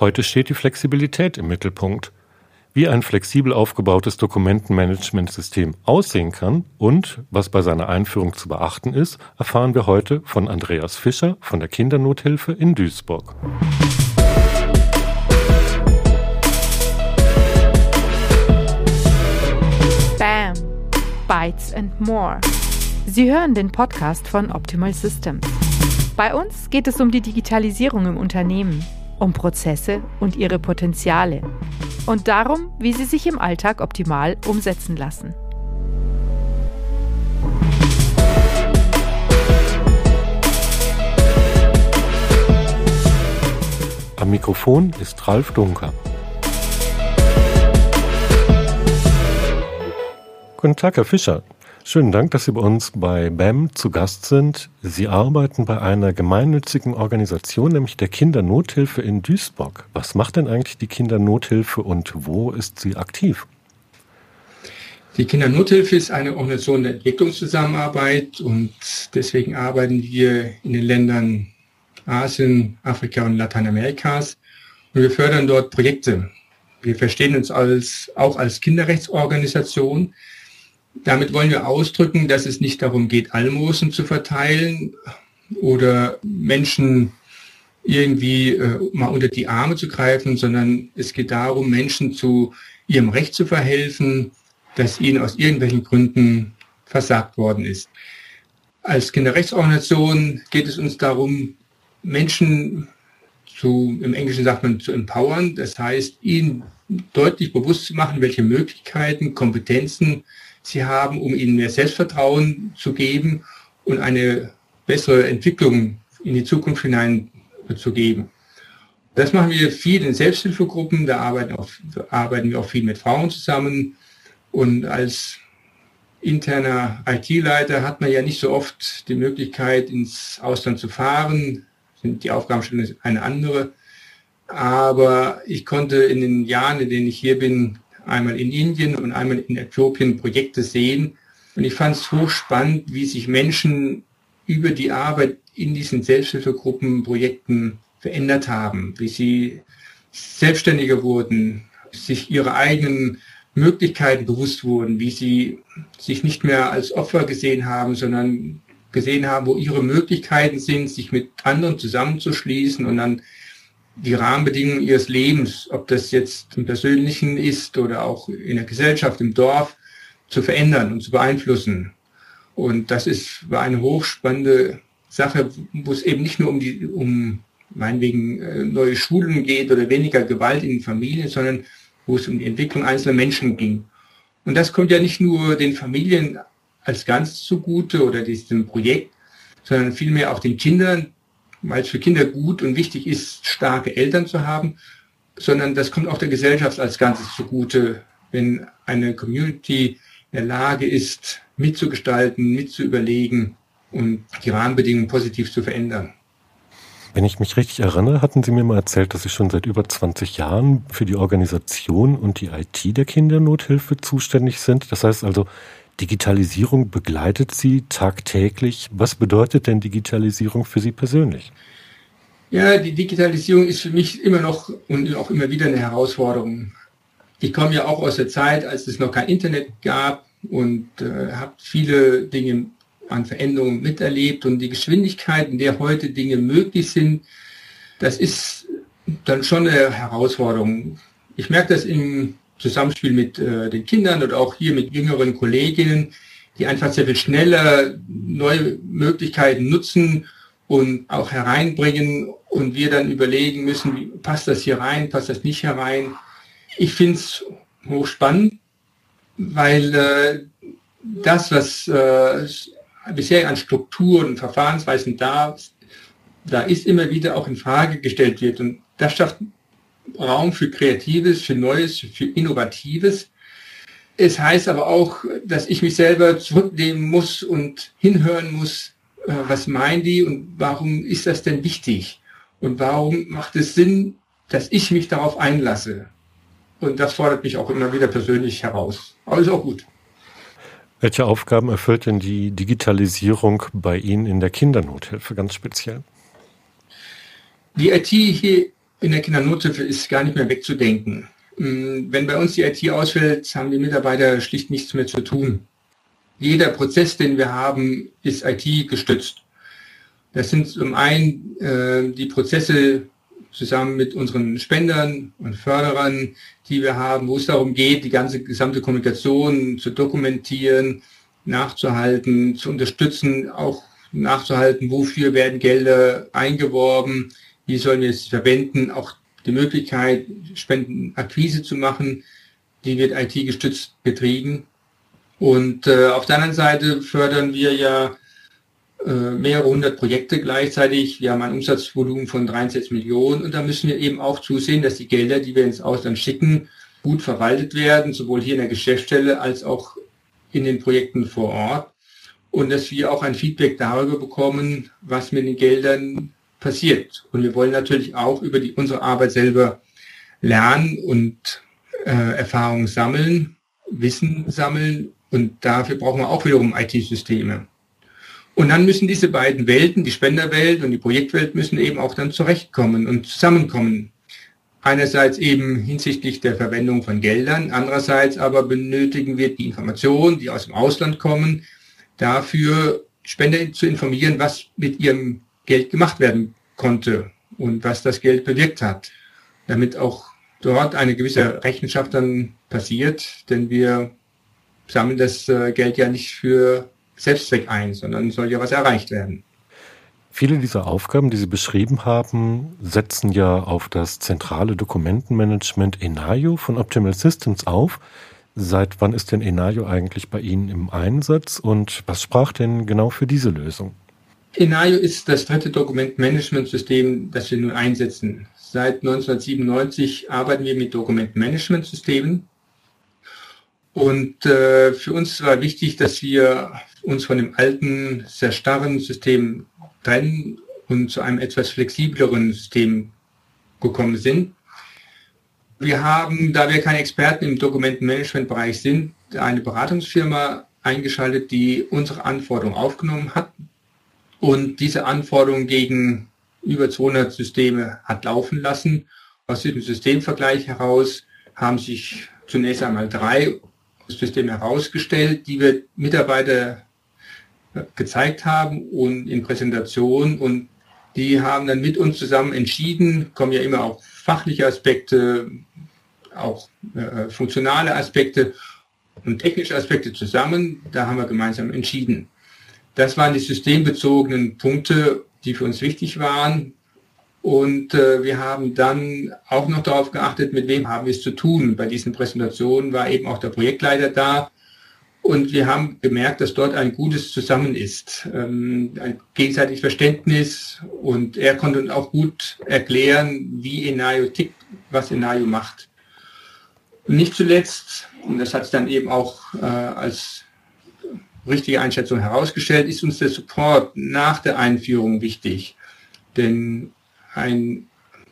Heute steht die Flexibilität im Mittelpunkt. Wie ein flexibel aufgebautes Dokumentenmanagementsystem aussehen kann und was bei seiner Einführung zu beachten ist, erfahren wir heute von Andreas Fischer von der Kindernothilfe in Duisburg. Bam! Bytes and More. Sie hören den Podcast von Optimal Systems. Bei uns geht es um die Digitalisierung im Unternehmen um Prozesse und ihre Potenziale und darum, wie sie sich im Alltag optimal umsetzen lassen. Am Mikrofon ist Ralf Dunker. Guten Tag, Herr Fischer. Schönen Dank, dass Sie bei uns bei BAM zu Gast sind. Sie arbeiten bei einer gemeinnützigen Organisation, nämlich der Kindernothilfe in Duisburg. Was macht denn eigentlich die Kindernothilfe und wo ist sie aktiv? Die Kindernothilfe ist eine Organisation der Entwicklungszusammenarbeit und deswegen arbeiten wir in den Ländern Asien, Afrika und Lateinamerikas und wir fördern dort Projekte. Wir verstehen uns als, auch als Kinderrechtsorganisation. Damit wollen wir ausdrücken, dass es nicht darum geht, Almosen zu verteilen oder Menschen irgendwie äh, mal unter die Arme zu greifen, sondern es geht darum, Menschen zu ihrem Recht zu verhelfen, das ihnen aus irgendwelchen Gründen versagt worden ist. Als Kinderrechtsorganisation geht es uns darum, Menschen zu, im Englischen sagt man, zu empowern. Das heißt, ihnen deutlich bewusst zu machen, welche Möglichkeiten, Kompetenzen sie haben, um ihnen mehr Selbstvertrauen zu geben und eine bessere Entwicklung in die Zukunft hinein zu geben. Das machen wir viel in Selbsthilfegruppen, da arbeiten, auch, arbeiten wir auch viel mit Frauen zusammen. Und als interner IT-Leiter hat man ja nicht so oft die Möglichkeit, ins Ausland zu fahren. Sind die Aufgaben schon eine andere. Aber ich konnte in den Jahren, in denen ich hier bin, einmal in Indien und einmal in Äthiopien Projekte sehen. Und ich fand es hochspannend, wie sich Menschen über die Arbeit in diesen Selbsthilfegruppen, Projekten verändert haben, wie sie selbstständiger wurden, sich ihre eigenen Möglichkeiten bewusst wurden, wie sie sich nicht mehr als Opfer gesehen haben, sondern gesehen haben, wo ihre Möglichkeiten sind, sich mit anderen zusammenzuschließen und dann die Rahmenbedingungen ihres Lebens, ob das jetzt im Persönlichen ist oder auch in der Gesellschaft, im Dorf, zu verändern und zu beeinflussen. Und das ist, war eine hochspannende Sache, wo es eben nicht nur um die, um meinetwegen äh, neue Schulen geht oder weniger Gewalt in den Familien, sondern wo es um die Entwicklung einzelner Menschen ging. Und das kommt ja nicht nur den Familien als ganz zugute oder diesem Projekt, sondern vielmehr auch den Kindern, weil es für Kinder gut und wichtig ist, starke Eltern zu haben, sondern das kommt auch der Gesellschaft als Ganzes zugute, wenn eine Community in der Lage ist, mitzugestalten, mitzuüberlegen und die Rahmenbedingungen positiv zu verändern. Wenn ich mich richtig erinnere, hatten Sie mir mal erzählt, dass Sie schon seit über 20 Jahren für die Organisation und die IT der Kindernothilfe zuständig sind. Das heißt also, Digitalisierung begleitet Sie tagtäglich. Was bedeutet denn Digitalisierung für Sie persönlich? Ja, die Digitalisierung ist für mich immer noch und auch immer wieder eine Herausforderung. Ich komme ja auch aus der Zeit, als es noch kein Internet gab und äh, habe viele Dinge an Veränderungen miterlebt und die Geschwindigkeit, in der heute Dinge möglich sind, das ist dann schon eine Herausforderung. Ich merke das im Zusammenspiel mit äh, den Kindern oder auch hier mit jüngeren Kolleginnen, die einfach sehr viel schneller neue Möglichkeiten nutzen und auch hereinbringen und wir dann überlegen müssen, wie, passt das hier rein, passt das nicht herein. Ich finde es hochspannend, weil äh, das, was äh, bisher an Strukturen und Verfahrensweisen da, da ist, immer wieder auch in Frage gestellt wird. Und das schafft Raum für Kreatives, für Neues, für Innovatives. Es heißt aber auch, dass ich mich selber zurücknehmen muss und hinhören muss, äh, was meinen die und warum ist das denn wichtig? Und warum macht es Sinn, dass ich mich darauf einlasse? Und das fordert mich auch immer wieder persönlich heraus. Aber ist auch gut. Welche Aufgaben erfüllt denn die Digitalisierung bei Ihnen in der Kindernothilfe ganz speziell? Die IT hier in der Kindernothilfe ist gar nicht mehr wegzudenken. Mm, wenn bei uns die IT ausfällt, haben die Mitarbeiter schlicht nichts mehr zu tun. Jeder Prozess, den wir haben, ist IT gestützt. Das sind zum einen äh, die Prozesse zusammen mit unseren Spendern und Förderern, die wir haben, wo es darum geht, die ganze gesamte Kommunikation zu dokumentieren, nachzuhalten, zu unterstützen, auch nachzuhalten, wofür werden Gelder eingeworben, wie sollen wir es verwenden, auch die Möglichkeit, Spendenakquise zu machen, die wird IT-gestützt betrieben. Und äh, auf der anderen Seite fördern wir ja äh, mehrere hundert Projekte gleichzeitig. Wir haben ein Umsatzvolumen von 63 Millionen und da müssen wir eben auch zusehen, dass die Gelder, die wir ins Ausland schicken, gut verwaltet werden, sowohl hier in der Geschäftsstelle als auch in den Projekten vor Ort und dass wir auch ein Feedback darüber bekommen, was mit den Geldern passiert. Und wir wollen natürlich auch über die, unsere Arbeit selber lernen und äh, Erfahrungen sammeln, Wissen sammeln und dafür brauchen wir auch wiederum IT-Systeme. Und dann müssen diese beiden Welten, die Spenderwelt und die Projektwelt, müssen eben auch dann zurechtkommen und zusammenkommen. Einerseits eben hinsichtlich der Verwendung von Geldern, andererseits aber benötigen wir die Informationen, die aus dem Ausland kommen, dafür Spender zu informieren, was mit ihrem Geld gemacht werden konnte und was das Geld bewirkt hat, damit auch dort eine gewisse Rechenschaft dann passiert, denn wir sammeln das äh, Geld ja nicht für Selbstzweck ein, sondern soll ja was erreicht werden. Viele dieser Aufgaben, die Sie beschrieben haben, setzen ja auf das zentrale Dokumentenmanagement Enayo von Optimal Systems auf. Seit wann ist denn Enayo eigentlich bei Ihnen im Einsatz und was sprach denn genau für diese Lösung? Enayo ist das dritte Dokumentmanagementsystem, das wir nun einsetzen. Seit 1997 arbeiten wir mit Dokumentmanagementsystemen. Und äh, für uns war wichtig, dass wir uns von dem alten, sehr starren System trennen und zu einem etwas flexibleren System gekommen sind. Wir haben, da wir keine Experten im Dokumentenmanagementbereich sind, eine Beratungsfirma eingeschaltet, die unsere Anforderungen aufgenommen hat und diese Anforderungen gegen über 200 Systeme hat laufen lassen. Aus diesem Systemvergleich heraus haben sich zunächst einmal drei Systeme herausgestellt, die wir Mitarbeiter gezeigt haben und in Präsentation und die haben dann mit uns zusammen entschieden, kommen ja immer auch fachliche Aspekte, auch äh, funktionale Aspekte und technische Aspekte zusammen. Da haben wir gemeinsam entschieden. Das waren die systembezogenen Punkte, die für uns wichtig waren. Und äh, wir haben dann auch noch darauf geachtet, mit wem haben wir es zu tun. Bei diesen Präsentationen war eben auch der Projektleiter da. Und wir haben gemerkt, dass dort ein gutes Zusammen ist, ähm, ein gegenseitiges Verständnis. Und er konnte uns auch gut erklären, wie Enayo tickt, was Enayo macht. Und nicht zuletzt, und das hat es dann eben auch äh, als richtige Einschätzung herausgestellt, ist uns der Support nach der Einführung wichtig. Denn ein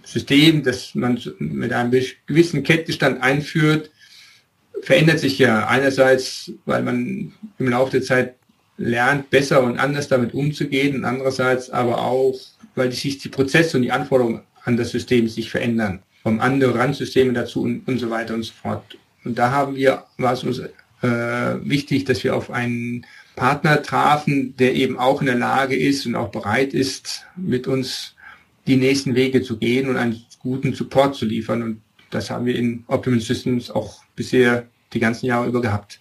System, das man mit einem gewissen Kenntnisstand einführt, verändert sich ja einerseits, weil man im Laufe der Zeit lernt, besser und anders damit umzugehen und andererseits aber auch, weil sich die Prozesse und die Anforderungen an das System sich verändern, vom anderen Randsysteme dazu und, und so weiter und so fort. Und da haben wir, war es uns äh, wichtig, dass wir auf einen Partner trafen, der eben auch in der Lage ist und auch bereit ist, mit uns die nächsten Wege zu gehen und einen guten Support zu liefern. Und das haben wir in Optimum Systems auch bisher die ganzen Jahre über gehabt.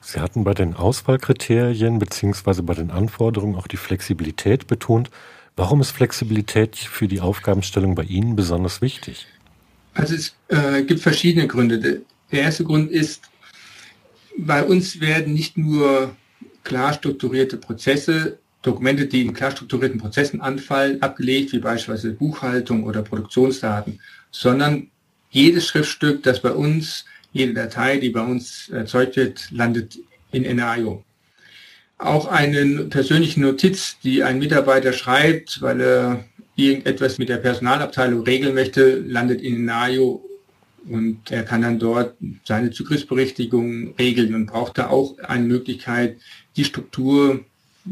Sie hatten bei den Auswahlkriterien bzw. bei den Anforderungen auch die Flexibilität betont. Warum ist Flexibilität für die Aufgabenstellung bei Ihnen besonders wichtig? Also es äh, gibt verschiedene Gründe. Der erste Grund ist, bei uns werden nicht nur klar strukturierte Prozesse, Dokumente, die in klar strukturierten Prozessen anfallen, abgelegt, wie beispielsweise Buchhaltung oder Produktionsdaten, sondern jedes Schriftstück, das bei uns, jede Datei, die bei uns erzeugt wird, landet in NAIO. Auch eine persönliche Notiz, die ein Mitarbeiter schreibt, weil er irgendetwas mit der Personalabteilung regeln möchte, landet in NAIO und er kann dann dort seine Zugriffsberichtigung regeln und braucht da auch eine Möglichkeit, die Struktur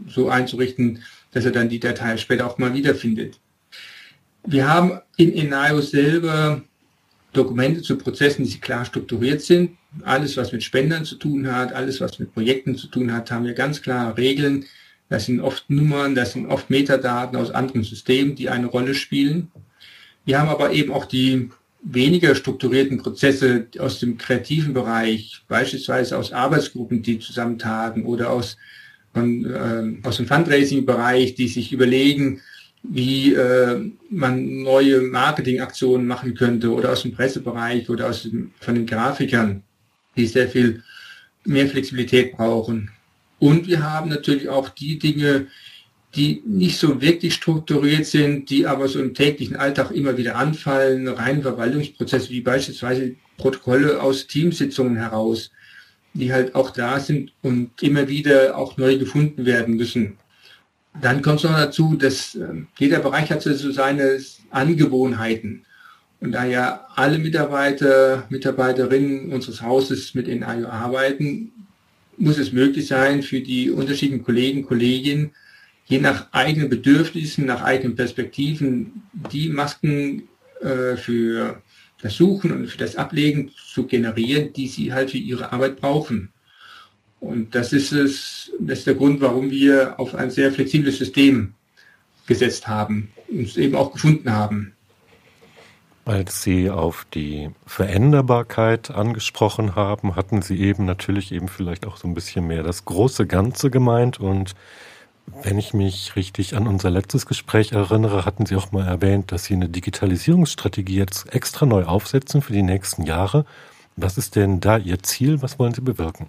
so einzurichten, dass er dann die Datei später auch mal wiederfindet. Wir haben in Enayo selber Dokumente zu Prozessen, die klar strukturiert sind. Alles, was mit Spendern zu tun hat, alles, was mit Projekten zu tun hat, haben wir ganz klare Regeln. Das sind oft Nummern, das sind oft Metadaten aus anderen Systemen, die eine Rolle spielen. Wir haben aber eben auch die weniger strukturierten Prozesse aus dem kreativen Bereich, beispielsweise aus Arbeitsgruppen, die zusammentagen oder aus, von, äh, aus dem Fundraising-Bereich, die sich überlegen, wie äh, man neue Marketingaktionen machen könnte oder aus dem Pressebereich oder aus dem, von den Grafikern, die sehr viel mehr Flexibilität brauchen. Und wir haben natürlich auch die Dinge, die nicht so wirklich strukturiert sind, die aber so im täglichen Alltag immer wieder anfallen, rein Verwaltungsprozesse wie beispielsweise Protokolle aus Teamsitzungen heraus, die halt auch da sind und immer wieder auch neu gefunden werden müssen. Dann kommt es noch dazu, dass äh, jeder Bereich hat so seine Angewohnheiten. Und da ja alle Mitarbeiter, Mitarbeiterinnen unseres Hauses mit NIO arbeiten, muss es möglich sein, für die unterschiedlichen Kollegen, Kolleginnen, je nach eigenen Bedürfnissen, nach eigenen Perspektiven, die Masken äh, für das Suchen und für das Ablegen zu generieren, die sie halt für ihre Arbeit brauchen. Und das ist es, das ist der Grund, warum wir auf ein sehr flexibles System gesetzt haben und es eben auch gefunden haben. Als Sie auf die Veränderbarkeit angesprochen haben, hatten Sie eben natürlich eben vielleicht auch so ein bisschen mehr das große Ganze gemeint. Und wenn ich mich richtig an unser letztes Gespräch erinnere, hatten Sie auch mal erwähnt, dass Sie eine Digitalisierungsstrategie jetzt extra neu aufsetzen für die nächsten Jahre. Was ist denn da Ihr Ziel? Was wollen Sie bewirken?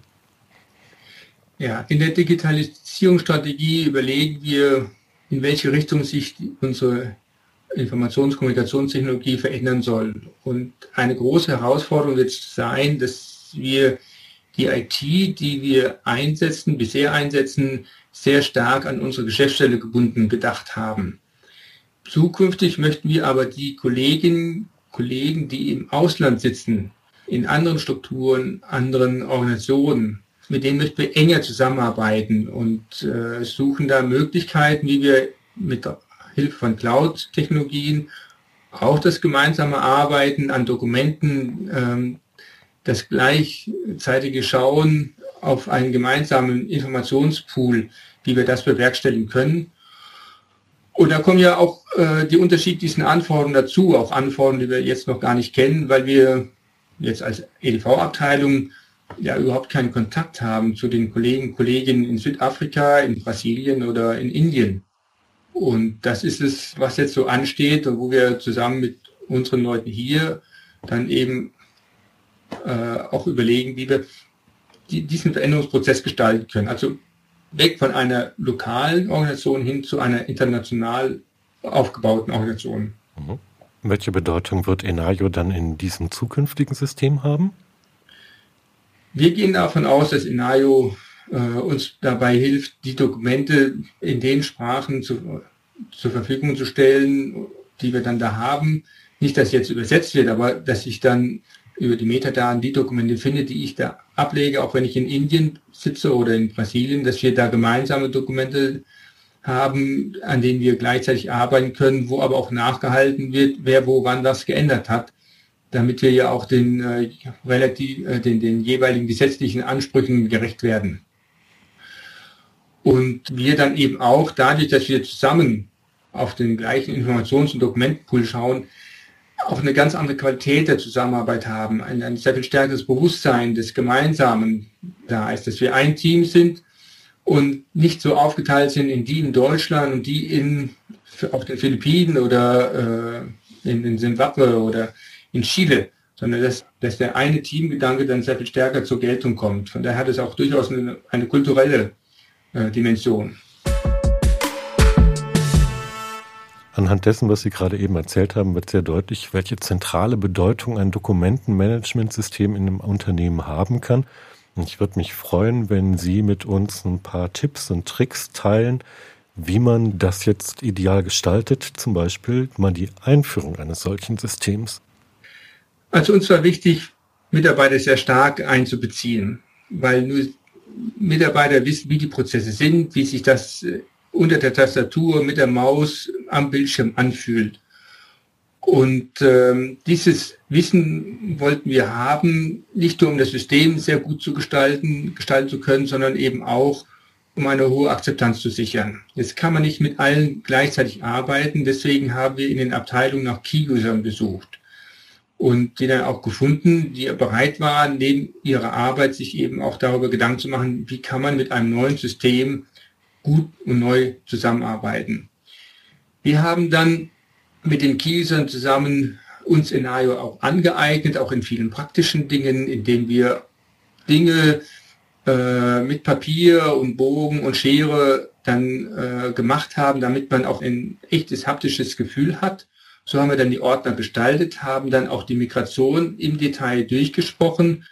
Ja, in der Digitalisierungsstrategie überlegen wir, in welche Richtung sich unsere Informationskommunikationstechnologie verändern soll. Und eine große Herausforderung wird sein, dass wir die IT, die wir einsetzen, bisher einsetzen, sehr stark an unsere Geschäftsstelle gebunden gedacht haben. Zukünftig möchten wir aber die Kolleginnen, Kollegen, die im Ausland sitzen, in anderen Strukturen, anderen Organisationen, mit denen möchten wir enger zusammenarbeiten und äh, suchen da Möglichkeiten, wie wir mit Hilfe von Cloud-Technologien, auch das gemeinsame Arbeiten an Dokumenten, ähm, das gleichzeitige Schauen auf einen gemeinsamen Informationspool, wie wir das bewerkstelligen können. Und da kommen ja auch äh, die unterschiedlichsten Anforderungen dazu, auch Anforderungen, die wir jetzt noch gar nicht kennen, weil wir jetzt als EDV-Abteilung ja überhaupt keinen Kontakt haben zu den Kollegen, Kolleginnen in Südafrika, in Brasilien oder in Indien. Und das ist es, was jetzt so ansteht und wo wir zusammen mit unseren Leuten hier dann eben äh, auch überlegen, wie wir die, diesen Veränderungsprozess gestalten können. Also weg von einer lokalen Organisation hin zu einer international aufgebauten Organisation. Mhm. Welche Bedeutung wird Enayo dann in diesem zukünftigen System haben? Wir gehen davon aus, dass Enayo äh, uns dabei hilft, die Dokumente in den Sprachen zu, zur Verfügung zu stellen, die wir dann da haben. Nicht, dass jetzt übersetzt wird, aber dass ich dann über die Metadaten die Dokumente finde, die ich da ablege, auch wenn ich in Indien sitze oder in Brasilien, dass wir da gemeinsame Dokumente haben, an denen wir gleichzeitig arbeiten können, wo aber auch nachgehalten wird, wer wo wann was geändert hat, damit wir ja auch den äh, relativ äh, den, den jeweiligen gesetzlichen Ansprüchen gerecht werden. Und wir dann eben auch dadurch, dass wir zusammen auf den gleichen Informations- und Dokumentenpool schauen, auch eine ganz andere Qualität der Zusammenarbeit haben, ein, ein sehr viel stärkeres Bewusstsein des Gemeinsamen da ist, dass wir ein Team sind und nicht so aufgeteilt sind in die in Deutschland und die in auf den Philippinen oder äh, in, in Zimbabwe oder in Chile, sondern dass, dass der eine Teamgedanke dann sehr viel stärker zur Geltung kommt. Von daher hat es auch durchaus eine, eine kulturelle äh, Dimension. Anhand dessen, was Sie gerade eben erzählt haben, wird sehr deutlich, welche zentrale Bedeutung ein Dokumentenmanagementsystem in einem Unternehmen haben kann. Und ich würde mich freuen, wenn Sie mit uns ein paar Tipps und Tricks teilen, wie man das jetzt ideal gestaltet, zum Beispiel mal die Einführung eines solchen Systems. Also uns war wichtig, Mitarbeiter sehr stark einzubeziehen, weil nur Mitarbeiter wissen, wie die Prozesse sind, wie sich das äh, unter der Tastatur mit der Maus am Bildschirm anfühlt. Und ähm, dieses Wissen wollten wir haben, nicht nur um das System sehr gut zu gestalten, gestalten zu können, sondern eben auch, um eine hohe Akzeptanz zu sichern. Jetzt kann man nicht mit allen gleichzeitig arbeiten, deswegen haben wir in den Abteilungen nach Key-Usern besucht und die dann auch gefunden, die bereit waren, neben ihrer Arbeit sich eben auch darüber Gedanken zu machen, wie kann man mit einem neuen System gut und neu zusammenarbeiten. Wir haben dann mit den Key-Usern zusammen uns in AIO auch angeeignet, auch in vielen praktischen Dingen, indem wir Dinge äh, mit Papier und Bogen und Schere dann äh, gemacht haben, damit man auch ein echtes haptisches Gefühl hat. So haben wir dann die Ordner gestaltet, haben dann auch die Migration im Detail durchgesprochen,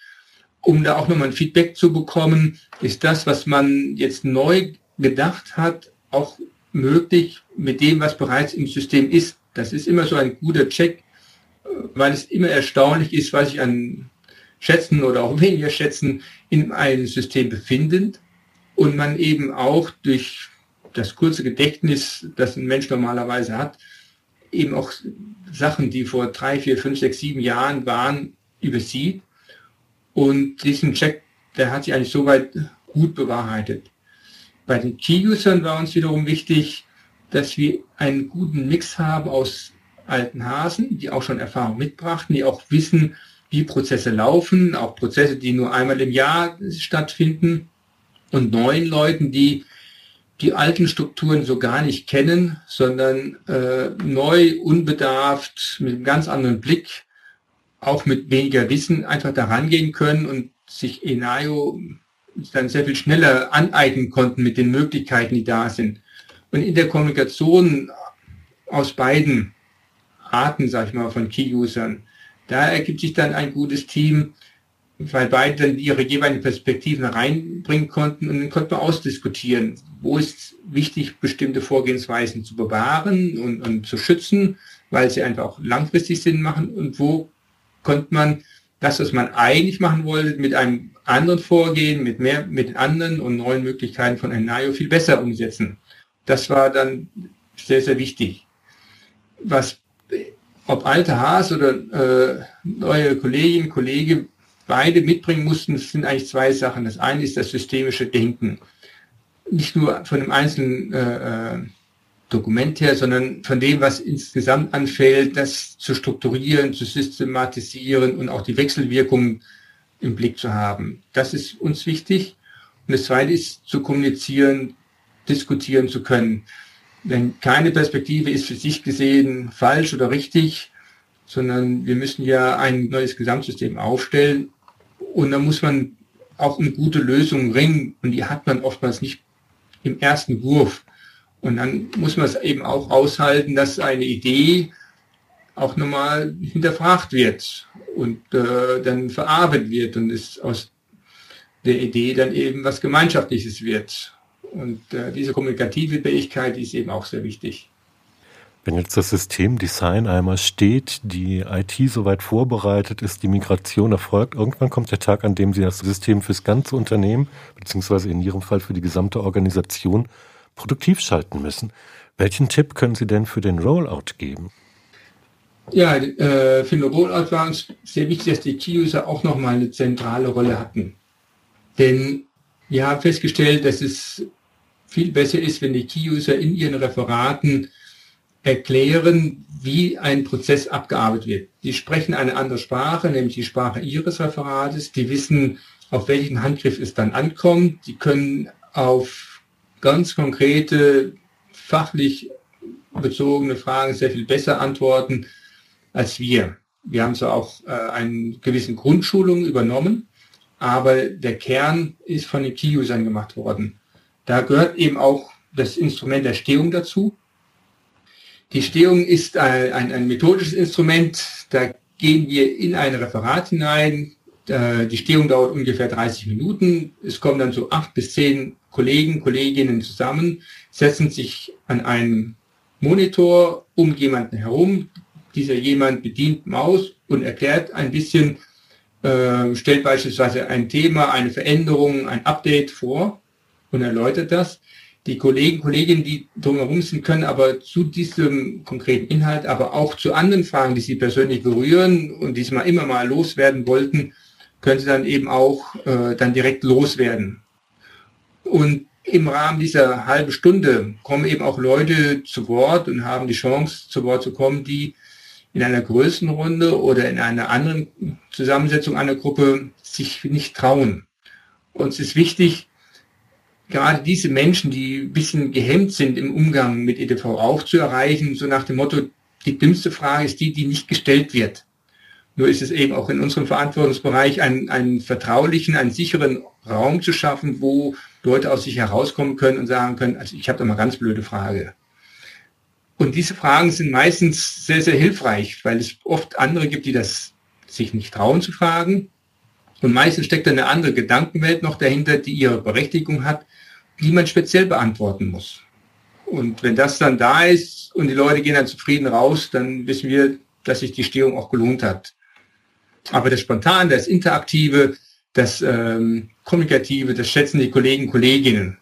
um da auch nochmal ein Feedback zu bekommen. Ist das, was man jetzt neu gedacht hat, auch möglich mit dem, was bereits im System ist? Das ist immer so ein guter Check, weil es immer erstaunlich ist, was sich an Schätzen oder auch weniger Schätzen in einem System befinden und man eben auch durch das kurze Gedächtnis, das ein Mensch normalerweise hat, eben auch Sachen, die vor drei, vier, fünf, sechs, sieben Jahren waren, übersieht. Und diesen Check, der hat sich eigentlich soweit gut bewahrheitet. Bei den Key-Usern war uns wiederum wichtig, dass wir einen guten Mix haben aus alten Hasen, die auch schon Erfahrung mitbrachten, die auch wissen, wie Prozesse laufen, auch Prozesse, die nur einmal im Jahr stattfinden und neuen Leuten, die die alten Strukturen so gar nicht kennen, sondern äh, neu, unbedarft, mit einem ganz anderen Blick, auch mit weniger Wissen einfach da rangehen können und sich Enayo dann sehr viel schneller aneignen konnten mit den Möglichkeiten, die da sind. Und in der Kommunikation aus beiden Arten, sag ich mal, von Key-Usern, da ergibt sich dann ein gutes Team, weil beide dann ihre jeweiligen Perspektiven reinbringen konnten und dann konnte man ausdiskutieren, wo ist wichtig, bestimmte Vorgehensweisen zu bewahren und, und zu schützen, weil sie einfach auch langfristig Sinn machen und wo konnte man das, was man eigentlich machen wollte, mit einem anderen Vorgehen, mit mehr, mit anderen und neuen Möglichkeiten von Enayo viel besser umsetzen. Das war dann sehr, sehr wichtig. Was, ob alte Haas oder äh, neue Kolleginnen, Kollegen, beide mitbringen mussten, sind eigentlich zwei Sachen. Das eine ist das systemische Denken. Nicht nur von dem einzelnen äh, äh, Dokument her, sondern von dem, was insgesamt anfällt, das zu strukturieren, zu systematisieren und auch die Wechselwirkungen im Blick zu haben. Das ist uns wichtig. Und das zweite ist zu kommunizieren, diskutieren zu können. Denn keine Perspektive ist für sich gesehen falsch oder richtig, sondern wir müssen ja ein neues Gesamtsystem aufstellen und da muss man auch eine gute Lösung ringen und die hat man oftmals nicht im ersten Wurf. Und dann muss man es eben auch aushalten, dass eine Idee auch nochmal hinterfragt wird und äh, dann verarbeitet wird und es aus der Idee dann eben was Gemeinschaftliches wird. Und äh, diese kommunikative Fähigkeit ist eben auch sehr wichtig. Wenn jetzt das Systemdesign einmal steht, die IT soweit vorbereitet ist, die Migration erfolgt, irgendwann kommt der Tag, an dem Sie das System fürs ganze Unternehmen, beziehungsweise in Ihrem Fall für die gesamte Organisation, produktiv schalten müssen. Welchen Tipp können Sie denn für den Rollout geben? Ja, äh, für den Rollout war uns sehr wichtig, dass die Key-User auch nochmal eine zentrale Rolle hatten. Denn wir haben festgestellt, dass es viel besser ist, wenn die Key-User in ihren Referaten erklären, wie ein Prozess abgearbeitet wird. Die sprechen eine andere Sprache, nämlich die Sprache ihres Referates. Die wissen, auf welchen Handgriff es dann ankommt. Die können auf ganz konkrete, fachlich bezogene Fragen sehr viel besser antworten als wir. Wir haben zwar auch äh, eine gewissen Grundschulung übernommen, aber der Kern ist von den Key-Usern gemacht worden. Da gehört eben auch das Instrument der Stehung dazu. Die Stehung ist ein, ein, ein methodisches Instrument. Da gehen wir in ein Referat hinein. Die Stehung dauert ungefähr 30 Minuten. Es kommen dann so acht bis zehn Kollegen, Kolleginnen zusammen, setzen sich an einem Monitor um jemanden herum. Dieser jemand bedient Maus und erklärt ein bisschen, äh, stellt beispielsweise ein Thema, eine Veränderung, ein Update vor und erläutert das. Die Kollegen, Kolleginnen, die drumherum sind, können aber zu diesem konkreten Inhalt, aber auch zu anderen Fragen, die sie persönlich berühren und die sie mal immer mal loswerden wollten, können sie dann eben auch äh, dann direkt loswerden. Und im Rahmen dieser halben Stunde kommen eben auch Leute zu Wort und haben die Chance, zu Wort zu kommen, die in einer größeren Runde oder in einer anderen Zusammensetzung einer Gruppe sich nicht trauen. Uns ist wichtig, gerade diese Menschen, die ein bisschen gehemmt sind im Umgang mit EDV auch zu erreichen, so nach dem Motto, die dümmste Frage ist die, die nicht gestellt wird. Nur ist es eben auch in unserem Verantwortungsbereich einen, einen vertraulichen, einen sicheren Raum zu schaffen, wo Leute aus sich herauskommen können und sagen können, also ich habe da mal ganz blöde Frage. Und diese Fragen sind meistens sehr, sehr hilfreich, weil es oft andere gibt, die das sich nicht trauen zu fragen. Und meistens steckt da eine andere Gedankenwelt noch dahinter, die ihre Berechtigung hat, die man speziell beantworten muss. Und wenn das dann da ist und die Leute gehen dann zufrieden raus, dann wissen wir, dass sich die Stehung auch gelohnt hat. Aber das Spontan, das Interaktive, das ähm, Kommunikative, das schätzen die Kollegen, Kolleginnen.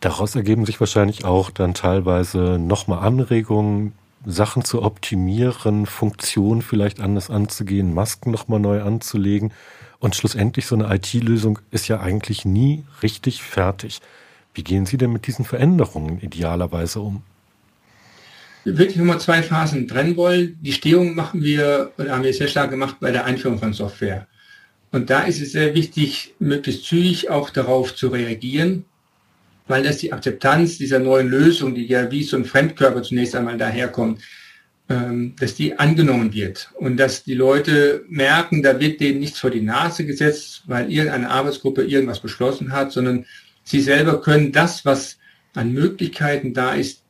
Daraus ergeben sich wahrscheinlich auch dann teilweise nochmal Anregungen, Sachen zu optimieren, Funktionen vielleicht anders anzugehen, Masken nochmal neu anzulegen. Und schlussendlich so eine IT-Lösung ist ja eigentlich nie richtig fertig. Wie gehen Sie denn mit diesen Veränderungen idealerweise um? Wirklich nochmal zwei Phasen trennen wollen. Die Stehung machen wir, oder haben wir sehr stark gemacht bei der Einführung von Software. Und da ist es sehr wichtig, möglichst zügig auch darauf zu reagieren weil das die Akzeptanz dieser neuen Lösung, die ja wie so ein Fremdkörper zunächst einmal daherkommt, ähm, dass die angenommen wird und dass die Leute merken, da wird denen nichts vor die Nase gesetzt, weil irgendeine Arbeitsgruppe irgendwas beschlossen hat, sondern sie selber können das, was an Möglichkeiten da ist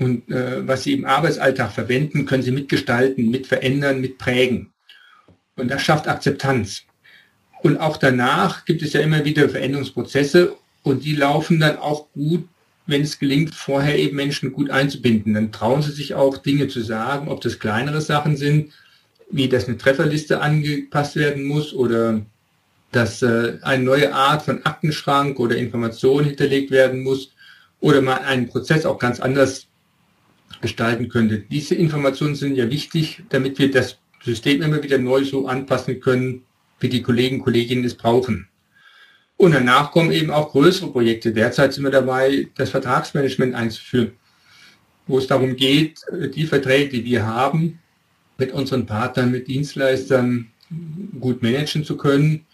und äh, was sie im Arbeitsalltag verwenden, können sie mitgestalten, mit verändern, mit prägen. Und das schafft Akzeptanz. Und auch danach gibt es ja immer wieder Veränderungsprozesse und die laufen dann auch gut, wenn es gelingt, vorher eben Menschen gut einzubinden. Dann trauen sie sich auch Dinge zu sagen, ob das kleinere Sachen sind, wie dass eine Trefferliste angepasst werden muss oder dass äh, eine neue Art von Aktenschrank oder Information hinterlegt werden muss oder man einen Prozess auch ganz anders gestalten könnte. Diese Informationen sind ja wichtig, damit wir das System immer wieder neu so anpassen können, wie die Kollegen und Kolleginnen es brauchen. Und danach kommen eben auch größere Projekte. Derzeit sind wir dabei, das Vertragsmanagement einzuführen, wo es darum geht, die Verträge, die wir haben, mit unseren Partnern, mit Dienstleistern gut managen zu können.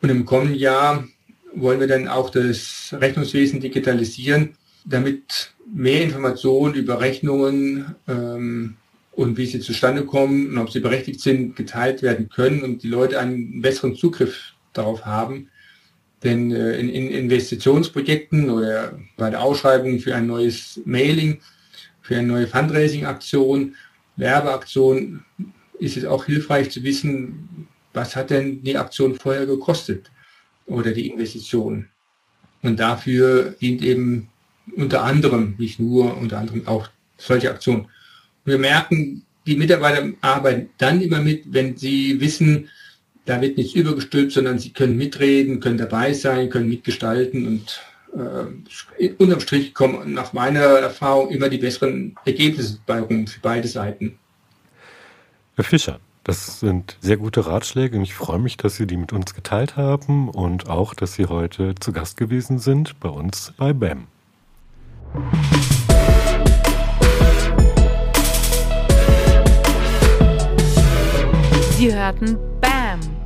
Und im kommenden Jahr wollen wir dann auch das Rechnungswesen digitalisieren, damit mehr Informationen über Rechnungen ähm, und wie sie zustande kommen und ob sie berechtigt sind, geteilt werden können und die Leute einen besseren Zugriff darauf haben denn äh, in, in Investitionsprojekten oder bei der Ausschreibung für ein neues Mailing, für eine neue Fundraising-Aktion, Werbeaktion, ist es auch hilfreich zu wissen, was hat denn die Aktion vorher gekostet oder die Investition. Und dafür dient eben unter anderem, nicht nur, unter anderem auch solche Aktionen. wir merken, die Mitarbeiter arbeiten dann immer mit, wenn sie wissen, da wird nichts übergestülpt, sondern sie können mitreden, können dabei sein, können mitgestalten und äh, unterm Strich kommen nach meiner Erfahrung immer die besseren Ergebnisse bei rum für beide Seiten. Herr Fischer, das sind sehr gute Ratschläge und ich freue mich, dass Sie die mit uns geteilt haben und auch, dass Sie heute zu Gast gewesen sind bei uns bei BAM. Sie hörten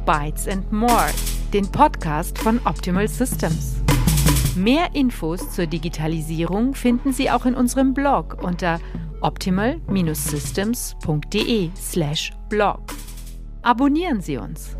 Bytes and More, den Podcast von Optimal Systems. Mehr Infos zur Digitalisierung finden Sie auch in unserem Blog unter optimal-systems.de/blog. Abonnieren Sie uns.